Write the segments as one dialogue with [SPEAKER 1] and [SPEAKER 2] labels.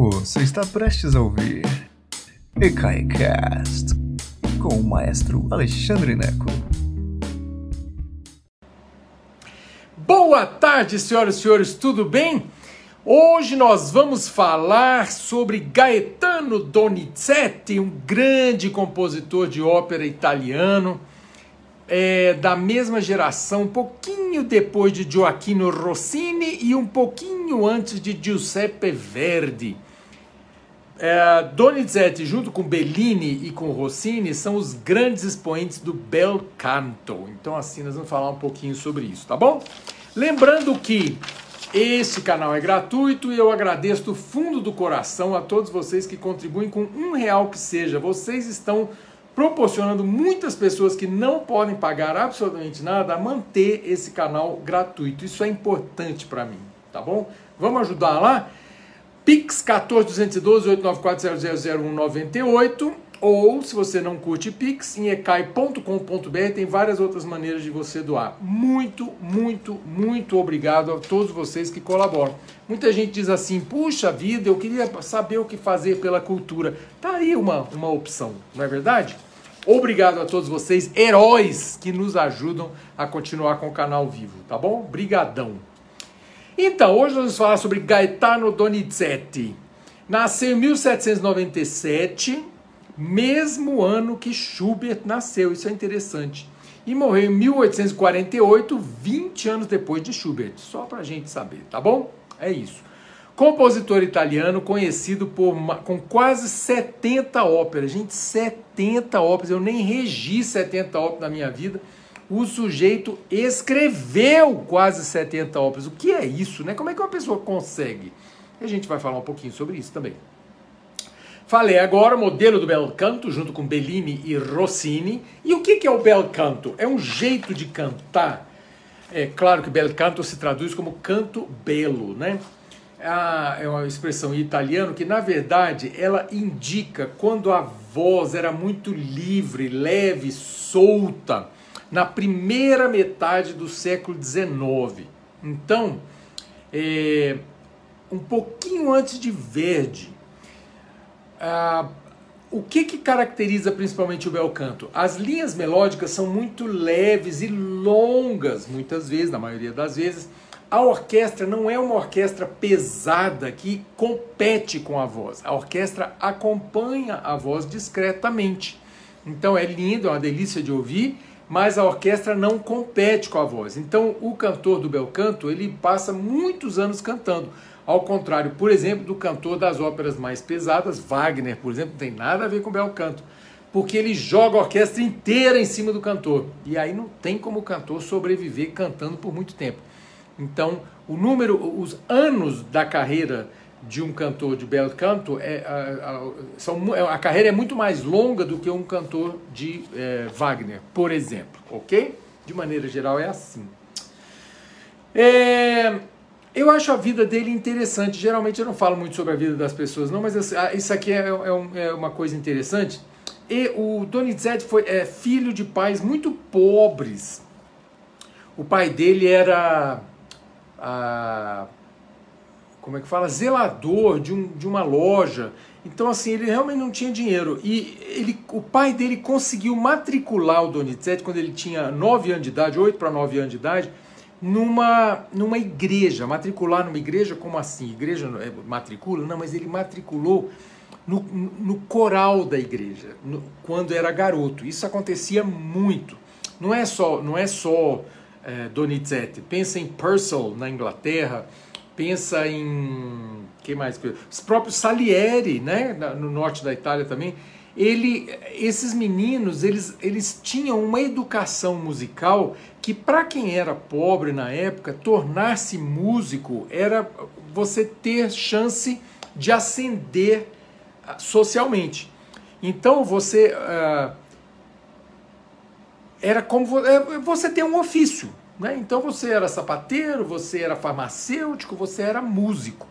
[SPEAKER 1] Você está prestes a ouvir EKAICAST com o maestro Alexandre Neco.
[SPEAKER 2] Boa tarde, senhoras e senhores, tudo bem? Hoje nós vamos falar sobre Gaetano Donizetti, um grande compositor de ópera italiano, é, da mesma geração, um pouquinho depois de Gioacchino Rossini e um pouquinho antes de Giuseppe Verdi. É, Donizetti, junto com Bellini e com Rossini, são os grandes expoentes do bel canto. Então, assim, nós vamos falar um pouquinho sobre isso, tá bom? Lembrando que este canal é gratuito e eu agradeço do fundo do coração a todos vocês que contribuem com um real que seja. Vocês estão proporcionando muitas pessoas que não podem pagar absolutamente nada a manter esse canal gratuito. Isso é importante para mim, tá bom? Vamos ajudar lá? Pix 14212 894 ou se você não curte Pix, em ecai.com.br tem várias outras maneiras de você doar. Muito, muito, muito obrigado a todos vocês que colaboram. Muita gente diz assim: puxa vida, eu queria saber o que fazer pela cultura. Tá aí uma, uma opção, não é verdade? Obrigado a todos vocês, heróis que nos ajudam a continuar com o canal vivo, tá bom? Brigadão. Então, hoje nós vamos falar sobre Gaetano Donizetti. Nasceu em 1797, mesmo ano que Schubert nasceu, isso é interessante. E morreu em 1848, 20 anos depois de Schubert, só para a gente saber, tá bom? É isso. Compositor italiano conhecido por com quase 70 óperas. Gente, 70 óperas, eu nem regi 70 óperas na minha vida o sujeito escreveu quase 70 óperas. O que é isso, né? Como é que uma pessoa consegue? A gente vai falar um pouquinho sobre isso também. Falei agora o modelo do bel canto, junto com Bellini e Rossini. E o que é o bel canto? É um jeito de cantar. É claro que bel canto se traduz como canto belo, né? Ah, é uma expressão em italiano que, na verdade, ela indica quando a voz era muito livre, leve, solta na primeira metade do século XIX. Então, é, um pouquinho antes de Verdi, ah, o que, que caracteriza principalmente o bel canto? As linhas melódicas são muito leves e longas, muitas vezes, na maioria das vezes. A orquestra não é uma orquestra pesada que compete com a voz. A orquestra acompanha a voz discretamente. Então é lindo, é uma delícia de ouvir mas a orquestra não compete com a voz. Então, o cantor do bel canto, ele passa muitos anos cantando. Ao contrário, por exemplo, do cantor das óperas mais pesadas, Wagner, por exemplo, não tem nada a ver com bel canto, porque ele joga a orquestra inteira em cima do cantor. E aí não tem como o cantor sobreviver cantando por muito tempo. Então, o número, os anos da carreira de um cantor de bel canto é a, a, são, é, a carreira é muito mais longa do que um cantor de é, Wagner, por exemplo, ok? De maneira geral é assim. É, eu acho a vida dele interessante. Geralmente eu não falo muito sobre a vida das pessoas, não, mas isso aqui é, é, é uma coisa interessante. E o Donizetti foi é, filho de pais muito pobres. O pai dele era a, como é que fala, zelador de, um, de uma loja. Então, assim, ele realmente não tinha dinheiro. E ele, o pai dele conseguiu matricular o Donizetti quando ele tinha 9 anos de idade, 8 para 9 anos de idade, numa, numa igreja. Matricular numa igreja, como assim? Igreja é, matricula? Não, mas ele matriculou no, no coral da igreja, no, quando era garoto. Isso acontecia muito. Não é só, não é só é, Donizetti. Pensa em Purcell, na Inglaterra pensa em quem mais? Os próprios Salieri, né, no norte da Itália também. Ele, esses meninos, eles, eles tinham uma educação musical que para quem era pobre na época, tornar-se músico era você ter chance de ascender ah, socialmente. Então você uh, era como é, você ter um ofício. Né? Então você era sapateiro, você era farmacêutico, você era músico.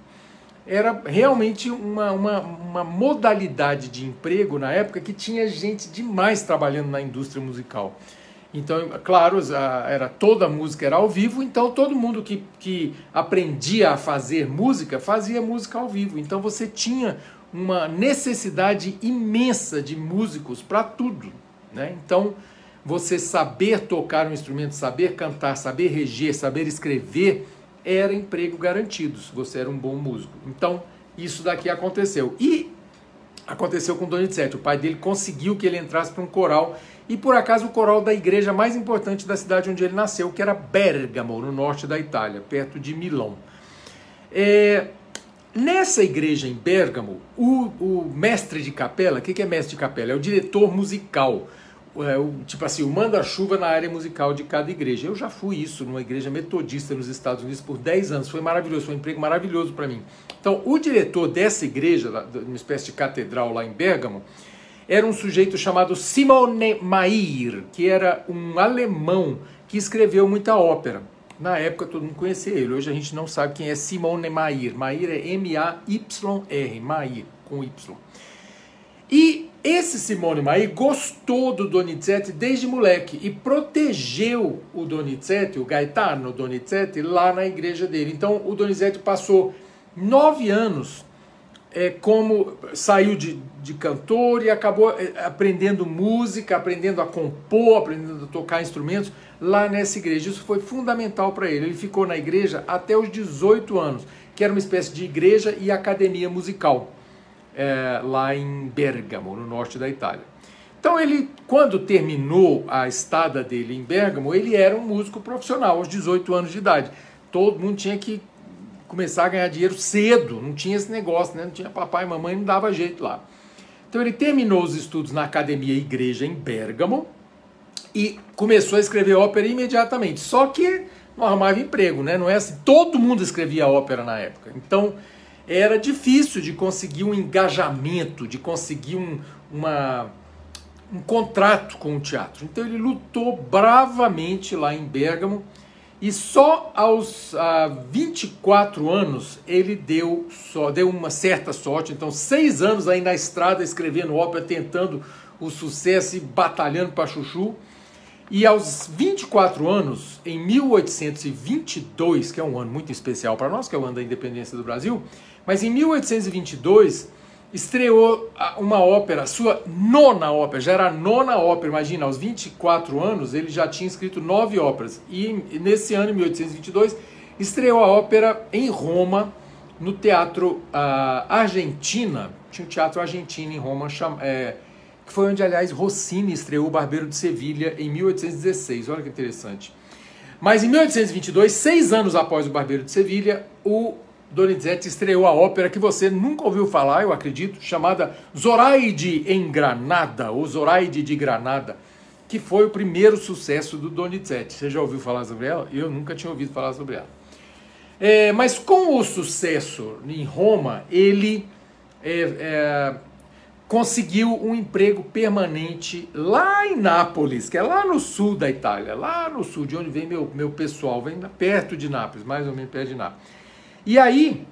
[SPEAKER 2] Era realmente uma, uma, uma modalidade de emprego na época que tinha gente demais trabalhando na indústria musical. Então, claro, era toda a música era ao vivo, então todo mundo que, que aprendia a fazer música fazia música ao vivo. Então você tinha uma necessidade imensa de músicos para tudo. Né? Então, você saber tocar um instrumento, saber cantar, saber reger, saber escrever, era emprego garantido se você era um bom músico. Então, isso daqui aconteceu. E aconteceu com Donizetti. O pai dele conseguiu que ele entrasse para um coral e por acaso o coral da igreja mais importante da cidade onde ele nasceu, que era Bergamo, no norte da Itália, perto de Milão. É, nessa igreja em Bergamo, o, o mestre de capela, o que, que é mestre de capela? É o diretor musical, tipo assim, o manda-chuva na área musical de cada igreja. Eu já fui isso numa igreja metodista nos Estados Unidos por 10 anos, foi maravilhoso, foi um emprego maravilhoso para mim. Então, o diretor dessa igreja, uma espécie de catedral lá em Bergamo, era um sujeito chamado Simone Mair, que era um alemão que escreveu muita ópera. Na época todo mundo conhecia ele, hoje a gente não sabe quem é Simone Mair. Mair é M-A-Y-R, Mair, com Y. E esse Simone Mair gostou do Donizetti desde moleque e protegeu o Donizetti, o Gaetano Donizetti, lá na igreja dele. Então o Donizetti passou nove anos é, como saiu de, de cantor e acabou é, aprendendo música, aprendendo a compor, aprendendo a tocar instrumentos lá nessa igreja. Isso foi fundamental para ele. Ele ficou na igreja até os 18 anos, que era uma espécie de igreja e academia musical, é, lá em Bergamo, no norte da Itália. Então ele, quando terminou a estada dele em Bergamo, ele era um músico profissional aos 18 anos de idade. Todo mundo tinha que começar a ganhar dinheiro cedo, não tinha esse negócio, né? não tinha papai e mamãe, não dava jeito lá. Então ele terminou os estudos na Academia Igreja em Bergamo e começou a escrever ópera imediatamente. Só que não arrumava emprego, né? Não é assim, todo mundo escrevia ópera na época. Então era difícil de conseguir um engajamento, de conseguir um, uma, um contrato com o teatro. Então ele lutou bravamente lá em Bergamo e só aos ah, 24 anos ele deu, só, deu uma certa sorte. Então, seis anos aí na estrada escrevendo ópera, tentando o sucesso e batalhando para Chuchu. E aos 24 anos, em 1822, que é um ano muito especial para nós, que é o ano da independência do Brasil, mas em 1822 estreou uma ópera, sua nona ópera, já era a nona ópera, imagina, aos 24 anos ele já tinha escrito nove óperas. E nesse ano, em 1822, estreou a ópera em Roma, no Teatro uh, Argentina, tinha um teatro argentino em Roma, é, que foi onde, aliás, Rossini estreou o Barbeiro de Sevilha em 1816, olha que interessante. Mas em 1822, seis anos após o Barbeiro de Sevilha, o Donizetti estreou a ópera que você nunca ouviu falar, eu acredito, chamada Zoraide em Granada, ou Zoraide de Granada, que foi o primeiro sucesso do Donizetti. Você já ouviu falar sobre ela? Eu nunca tinha ouvido falar sobre ela. É, mas com o sucesso em Roma, ele é, é, conseguiu um emprego permanente lá em Nápoles, que é lá no sul da Itália, lá no sul, de onde vem meu, meu pessoal, vem perto de Nápoles, mais ou menos perto de Nápoles. E aí,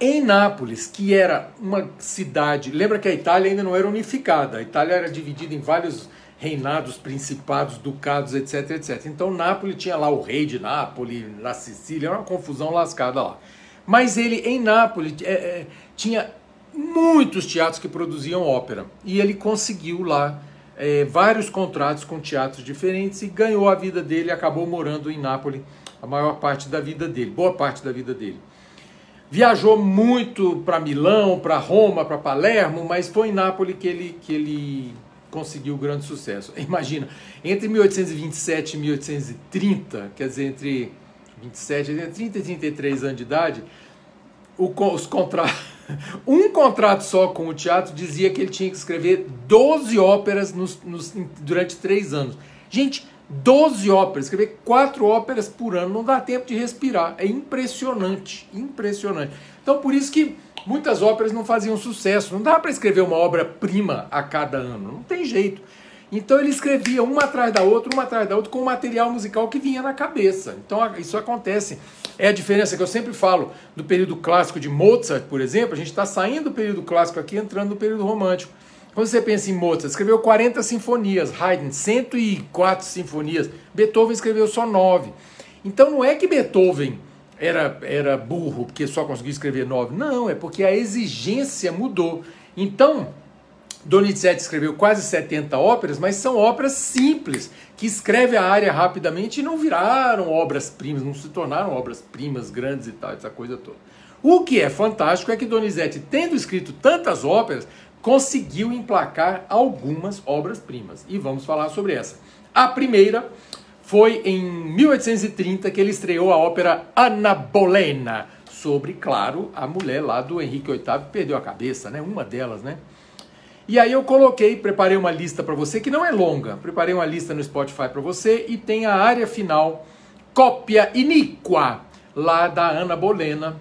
[SPEAKER 2] em Nápoles, que era uma cidade, lembra que a Itália ainda não era unificada, a Itália era dividida em vários reinados, principados, ducados, etc, etc. Então Nápoles tinha lá o rei de Nápoles, na Sicília, era uma confusão lascada lá. Mas ele, em Nápoles, é, é, tinha muitos teatros que produziam ópera. E ele conseguiu lá é, vários contratos com teatros diferentes e ganhou a vida dele, acabou morando em Nápoles a maior parte da vida dele, boa parte da vida dele. Viajou muito para Milão, para Roma, para Palermo, mas foi em Nápoles que ele, que ele conseguiu grande sucesso. Imagina, entre 1827 e 1830, quer dizer, entre 27, entre 30 e 33 anos de idade, o, os contratos, um contrato só com o teatro dizia que ele tinha que escrever 12 óperas nos, nos, durante três anos. Gente, 12 óperas, escrever quatro óperas por ano, não dá tempo de respirar. É impressionante, impressionante. Então por isso que muitas óperas não faziam sucesso. Não dá para escrever uma obra-prima a cada ano, não tem jeito. Então ele escrevia uma atrás da outra, uma atrás da outra, com o material musical que vinha na cabeça. Então isso acontece. É a diferença que eu sempre falo do período clássico de Mozart, por exemplo. A gente está saindo do período clássico aqui, entrando no período romântico. Quando você pensa em Mozart, escreveu 40 sinfonias, Haydn 104 sinfonias, Beethoven escreveu só 9. Então não é que Beethoven era, era burro porque só conseguiu escrever 9. Não, é porque a exigência mudou. Então, Donizetti escreveu quase 70 óperas, mas são óperas simples, que escreve a área rapidamente e não viraram obras-primas, não se tornaram obras-primas grandes e tal, essa coisa toda. O que é fantástico é que Donizetti, tendo escrito tantas óperas, conseguiu emplacar algumas obras-primas. E vamos falar sobre essa. A primeira foi em 1830 que ele estreou a ópera Ana Bolena, sobre, claro, a mulher lá do Henrique VIII que perdeu a cabeça, né? Uma delas, né? E aí eu coloquei, preparei uma lista para você que não é longa. Preparei uma lista no Spotify para você e tem a área final cópia iníqua lá da Ana Bolena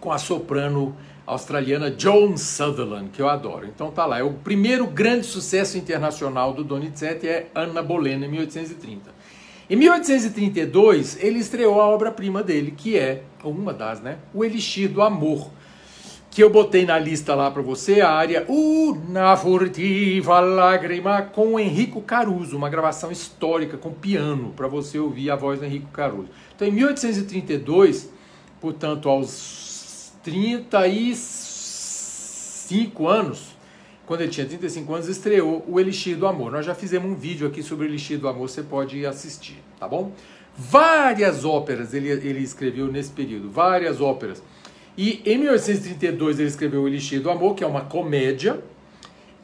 [SPEAKER 2] com a soprano australiana Joan Sutherland, que eu adoro. Então tá lá, é o primeiro grande sucesso internacional do Donizetti é Ana Bolena em 1830. Em 1832, ele estreou a obra-prima dele, que é, uma das, né? O Elixir do Amor, que eu botei na lista lá para você, a área Una furtiva lágrima com Henrico Caruso, uma gravação histórica com piano, para você ouvir a voz do Henrico Caruso. Então, em 1832, portanto, aos 35 anos, quando ele tinha 35 anos, estreou o Elixir do Amor. Nós já fizemos um vídeo aqui sobre o Elixir do Amor, você pode assistir, tá bom? Várias óperas ele, ele escreveu nesse período, várias óperas. E em 1832 ele escreveu o Elixir do Amor, que é uma comédia,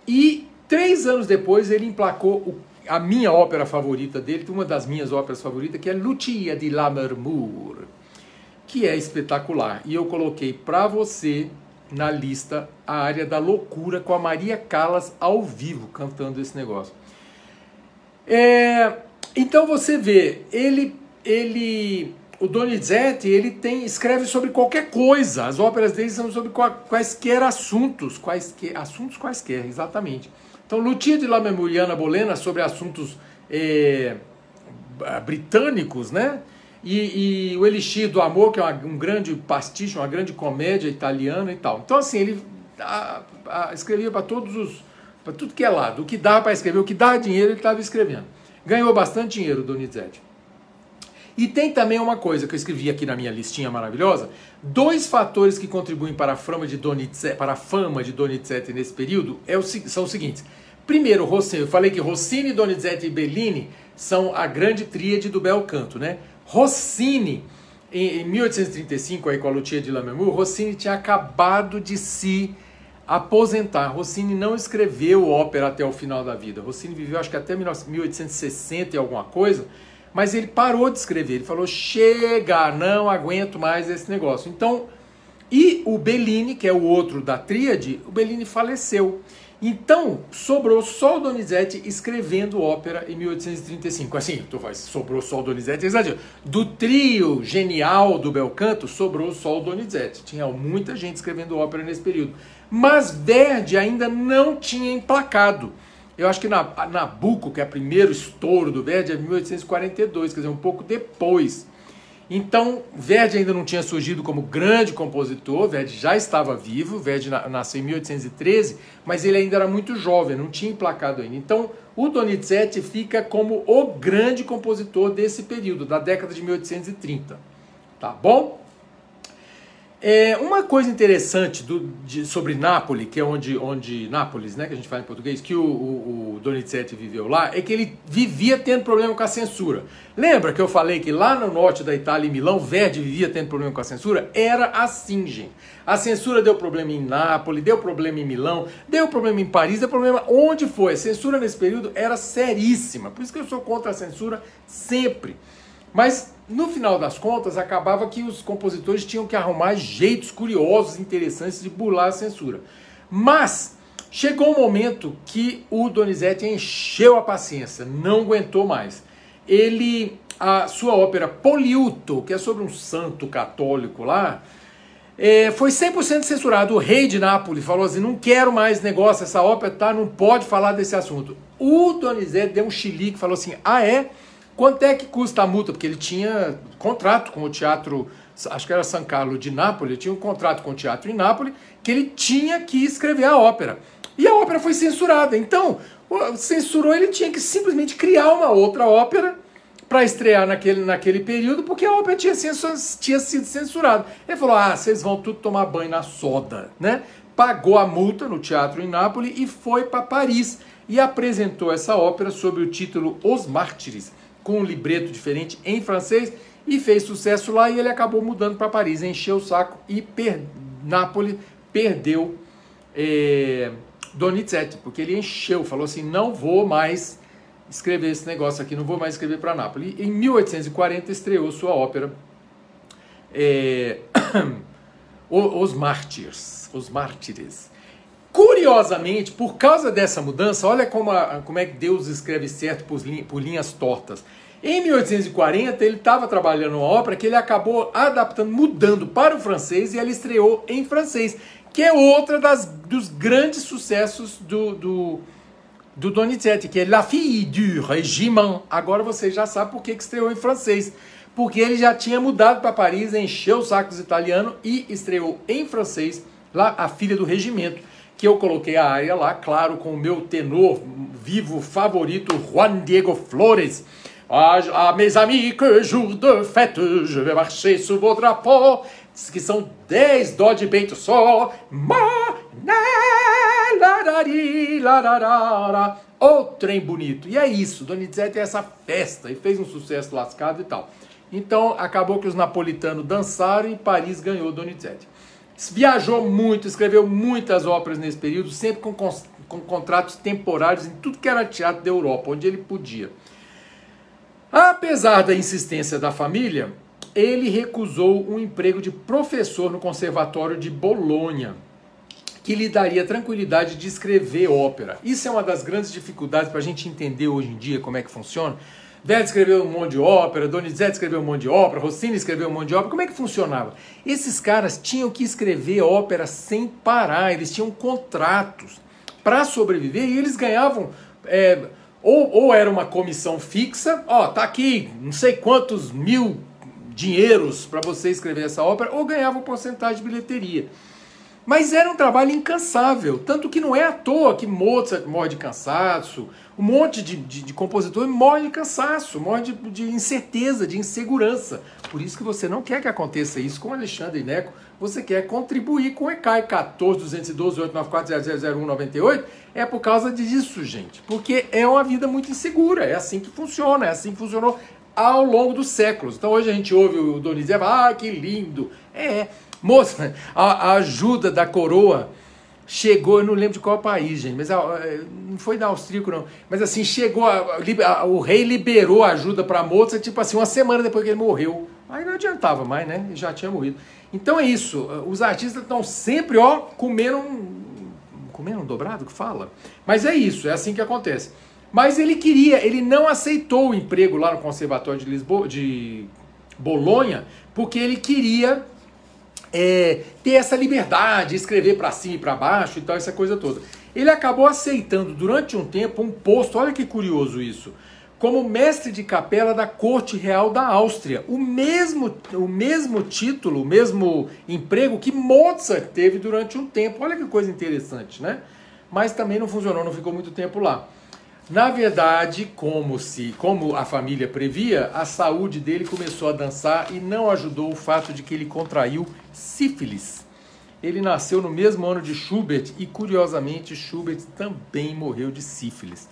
[SPEAKER 2] e três anos depois ele emplacou a minha ópera favorita dele, uma das minhas óperas favoritas, que é Lucia de Lammermoor, que é espetacular. E eu coloquei para você na lista a área da loucura com a Maria Callas ao vivo cantando esse negócio. É, então você vê, ele, ele, o Donizetti, ele tem, escreve sobre qualquer coisa. As óperas dele são sobre quaisquer assuntos, quaisquer, assuntos quaisquer, exatamente. Então, Lucia de la Memoriana Bolena sobre assuntos é, britânicos, né? E, e, o Elixir do Amor, que é uma, um grande pastiche, uma grande comédia italiana e tal. Então, assim, ele a, a, escrevia para todos os. para tudo que é lado. O que dá para escrever, o que dá dinheiro, ele estava escrevendo. Ganhou bastante dinheiro, Donizetti. E tem também uma coisa que eu escrevi aqui na minha listinha maravilhosa: dois fatores que contribuem para a fama de Donizetti, para a fama de Donizetti nesse período é o, são os seguintes. Primeiro, Rossini, eu falei que Rossini, Donizetti e Bellini são a grande tríade do bel canto, né? Rossini, em, 1835, aí com a Lucia de Lammermoor, Rossini tinha acabado de se aposentar. Rossini não escreveu ópera até o final da vida. Rossini viveu acho que até 1860 e alguma coisa, mas ele parou de escrever. Ele falou: chega, não aguento mais esse negócio. Então, e o Bellini, que é o outro da tríade, o Bellini faleceu. Então, sobrou só o Donizetti escrevendo ópera em 1835. Assim, tu faz, sobrou só o Donizetti, exagero. Do trio genial do Belcanto, sobrou só o Donizetti. Tinha muita gente escrevendo ópera nesse período. Mas Verdi ainda não tinha emplacado. Eu acho que na, Nabucco, que é o primeiro estouro do Verdi, é 1842, quer dizer, um pouco depois. Então, Verdi ainda não tinha surgido como grande compositor, Verdi já estava vivo, Verdi nasceu em 1813, mas ele ainda era muito jovem, não tinha emplacado ainda. Então, o Donizetti fica como o grande compositor desse período, da década de 1830. Tá bom? É, uma coisa interessante do, de, sobre Nápoles, que é onde, onde Nápoles, né, que a gente fala em português, que o, o, o Donizetti viveu lá, é que ele vivia tendo problema com a censura. Lembra que eu falei que lá no norte da Itália, em Milão, Verdi vivia tendo problema com a censura? Era assim, gente. A censura deu problema em Nápoles, deu problema em Milão, deu problema em Paris, deu problema onde foi. A censura nesse período era seríssima. Por isso que eu sou contra a censura sempre. Mas no final das contas, acabava que os compositores tinham que arrumar jeitos curiosos, interessantes de burlar a censura. Mas chegou um momento que o Donizetti encheu a paciência, não aguentou mais. Ele, a sua ópera Poliuto, que é sobre um santo católico lá, é, foi 100% censurado. O rei de Nápoles falou assim: não quero mais negócio, essa ópera tá, não pode falar desse assunto. O Donizetti deu um chilique falou assim: ah, é? Quanto é que custa a multa? Porque ele tinha contrato com o teatro, acho que era São Carlo de Nápoles, ele tinha um contrato com o teatro em Nápoles, que ele tinha que escrever a ópera. E a ópera foi censurada. Então, censurou, ele tinha que simplesmente criar uma outra ópera para estrear naquele, naquele período, porque a ópera tinha, tinha sido censurada. Ele falou: ah, vocês vão tudo tomar banho na soda, né? Pagou a multa no teatro em Nápoles e foi para Paris e apresentou essa ópera sob o título Os Mártires, com um libreto diferente em francês e fez sucesso lá e ele acabou mudando para Paris, encheu o saco e per... Nápoles perdeu é... Donizetti, porque ele encheu, falou assim, não vou mais escrever esse negócio aqui, não vou mais escrever para Nápoles. Em 1840 estreou sua ópera é... Os Mártires, Os Mártires. Curiosamente, por causa dessa mudança, olha como, a, como é que Deus escreve certo por, por linhas tortas. Em 1840, ele estava trabalhando uma ópera que ele acabou adaptando, mudando para o francês e ela estreou em francês, que é outra das, dos grandes sucessos do, do, do Donizetti, que é La Fille du Régiment. Agora você já sabe por que, que estreou em francês. Porque ele já tinha mudado para Paris, encheu os sacos italiano e estreou em francês lá A Filha do Regimento que eu coloquei a área lá, claro, com o meu tenor vivo favorito, Juan Diego Flores. Ah, ah mes amis, que jour de fête, je vais marcher sous vos drapeaux, que são 10 dó de peito só. O trem bonito. E é isso, Donizete é essa festa e fez um sucesso lascado e tal. Então acabou que os napolitanos dançaram e Paris ganhou Donizete. Viajou muito, escreveu muitas óperas nesse período, sempre com, com contratos temporários em tudo que era teatro da Europa, onde ele podia. Apesar da insistência da família, ele recusou um emprego de professor no Conservatório de Bolonha, que lhe daria tranquilidade de escrever ópera. Isso é uma das grandes dificuldades para a gente entender hoje em dia como é que funciona, Verdi escreveu um monte de ópera, Donizetti escreveu um monte de ópera, Rossini escreveu um monte de ópera. Como é que funcionava? Esses caras tinham que escrever ópera sem parar, eles tinham contratos para sobreviver e eles ganhavam. É, ou, ou era uma comissão fixa, ó, tá aqui não sei quantos mil dinheiros para você escrever essa ópera, ou ganhavam porcentagem de bilheteria. Mas era um trabalho incansável, tanto que não é à toa que Mozart morre de cansaço, um monte de, de, de compositor morre de cansaço, morre de, de, incerteza, de insegurança. Por isso que você não quer que aconteça isso com Alexandre Neco, você quer contribuir com o ECAI 14 212 894 000198, é por causa disso, gente. Porque é uma vida muito insegura, é assim que funciona, é assim que funcionou ao longo dos séculos. Então hoje a gente ouve o Donizetti, ah, que lindo. É, Moça, a, a ajuda da coroa chegou, eu não lembro de qual país, gente, mas não foi da austríaco, não. Mas assim, chegou, a, a, o rei liberou a ajuda para a moça, tipo assim, uma semana depois que ele morreu. Aí não adiantava mais, né? Já tinha morrido. Então é isso, os artistas estão sempre, ó, comendo um, comendo um dobrado que fala. Mas é isso, é assim que acontece. Mas ele queria, ele não aceitou o emprego lá no Conservatório de Lisboa, de Bolonha, porque ele queria é, ter essa liberdade, escrever para cima e para baixo e tal, essa coisa toda. Ele acabou aceitando durante um tempo um posto, olha que curioso isso, como mestre de capela da Corte Real da Áustria. O mesmo, o mesmo título, o mesmo emprego que Mozart teve durante um tempo. Olha que coisa interessante, né? Mas também não funcionou, não ficou muito tempo lá. Na verdade, como se, como a família previa, a saúde dele começou a dançar e não ajudou o fato de que ele contraiu sífilis. Ele nasceu no mesmo ano de Schubert e curiosamente Schubert também morreu de sífilis.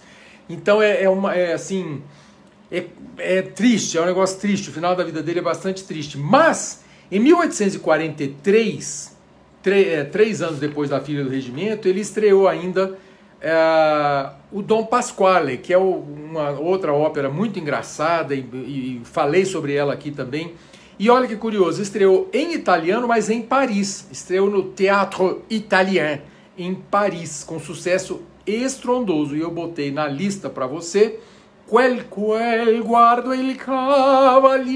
[SPEAKER 2] Então é, é uma é assim é, é triste, é um negócio triste. O final da vida dele é bastante triste. Mas em 1843, é, três anos depois da filha do regimento, ele estreou ainda é, o Dom Pasquale, que é uma outra ópera muito engraçada, e, e, falei sobre ela aqui também. E olha que curioso, estreou em italiano, mas em Paris. Estreou no Teatro Italien, em Paris, com sucesso estrondoso. E eu botei na lista para você. Quel quel guardo il cavaliere,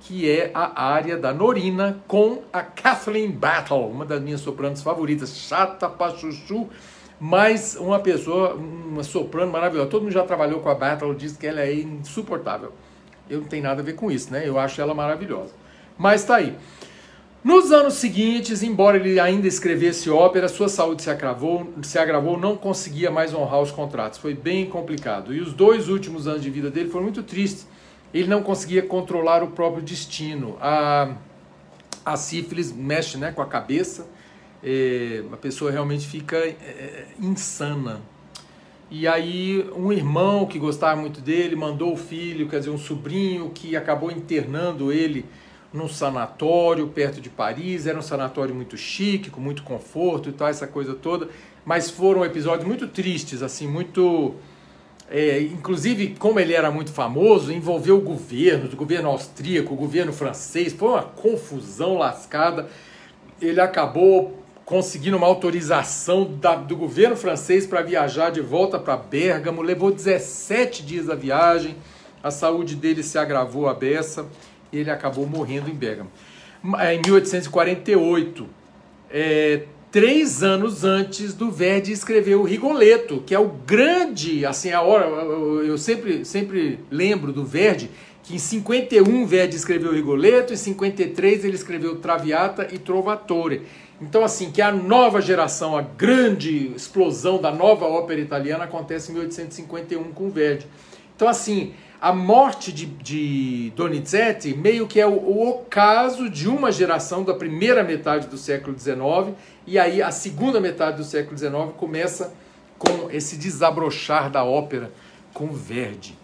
[SPEAKER 2] que é a área da Norina com a Kathleen Battle, uma das minhas sopranos favoritas, chata pra chuchu, mas uma pessoa, uma soprano maravilhosa. Todo mundo já trabalhou com a Battle, diz que ela é insuportável. Eu não tenho nada a ver com isso, né? Eu acho ela maravilhosa. Mas tá aí. Nos anos seguintes, embora ele ainda escrevesse ópera, sua saúde se agravou, se agravou, não conseguia mais honrar os contratos. Foi bem complicado. E os dois últimos anos de vida dele foram muito tristes. Ele não conseguia controlar o próprio destino. A, a sífilis mexe né, com a cabeça, é, a pessoa realmente fica é, insana. E aí um irmão que gostava muito dele mandou o filho, quer dizer, um sobrinho que acabou internando ele num sanatório perto de Paris. Era um sanatório muito chique, com muito conforto e tal, essa coisa toda. Mas foram episódios muito tristes, assim, muito. É, inclusive, como ele era muito famoso, envolveu o governo, o governo austríaco, o governo francês. Foi uma confusão lascada. Ele acabou conseguindo uma autorização da, do governo francês para viajar de volta para Bérgamo. Levou 17 dias a viagem. A saúde dele se agravou a beça ele acabou morrendo em Bergamo. Em 1848, é, três anos antes do Verdi escrever o Rigoletto, que é o grande, assim, a hora, eu sempre, sempre lembro do Verdi, que em 51 Verdi escreveu o Rigoletto, em 53 ele escreveu Traviata e Trovatore. Então, assim, que a nova geração, a grande explosão da nova ópera italiana acontece em 1851 com Verdi. Então, assim, a morte de, de Donizetti meio que é o, o ocaso de uma geração da primeira metade do século XIX, e aí a segunda metade do século XIX começa com esse desabrochar da ópera com Verdi.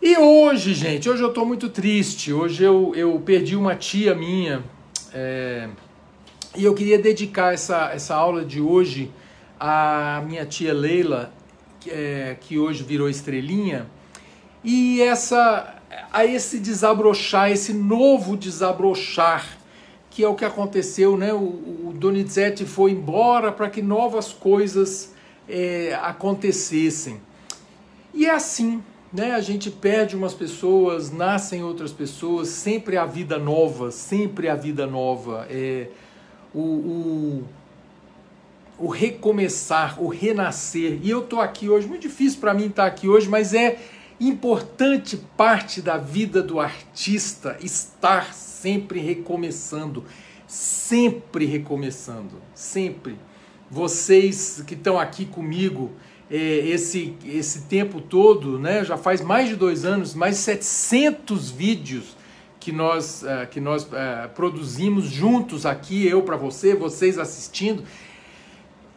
[SPEAKER 2] E hoje, gente, hoje eu estou muito triste. Hoje eu, eu perdi uma tia minha. É, e eu queria dedicar essa, essa aula de hoje à minha tia Leila, que, é, que hoje virou estrelinha e essa a esse desabrochar, esse novo desabrochar, que é o que aconteceu, né? O, o Donizetti foi embora para que novas coisas é, acontecessem. E é assim, né? A gente perde umas pessoas, nascem outras pessoas, sempre a vida nova, sempre a vida nova. É, o, o, o recomeçar, o renascer. E eu estou aqui hoje, muito difícil para mim estar aqui hoje, mas é importante parte da vida do artista estar sempre recomeçando, sempre recomeçando, sempre. Vocês que estão aqui comigo é, esse, esse tempo todo, né, já faz mais de dois anos, mais de 700 vídeos que nós, uh, que nós uh, produzimos juntos aqui, eu para você, vocês assistindo.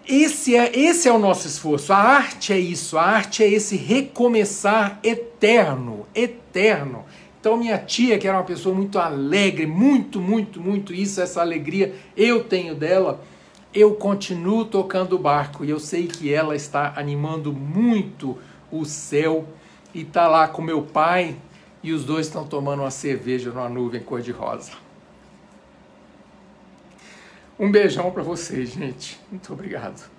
[SPEAKER 2] Esse é, esse é o nosso esforço. A arte é isso. A arte é esse recomeçar eterno, eterno. Então, minha tia, que era uma pessoa muito alegre, muito, muito, muito isso, essa alegria eu tenho dela, eu continuo tocando o barco e eu sei que ela está animando muito o céu e está lá com meu pai e os dois estão tomando uma cerveja numa nuvem cor-de-rosa. Um beijão para vocês, gente. Muito obrigado.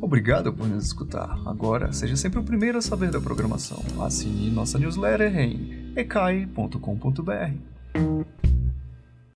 [SPEAKER 1] Obrigado por nos escutar. Agora, seja sempre o primeiro a saber da programação. Assine nossa newsletter em ecai.com.br.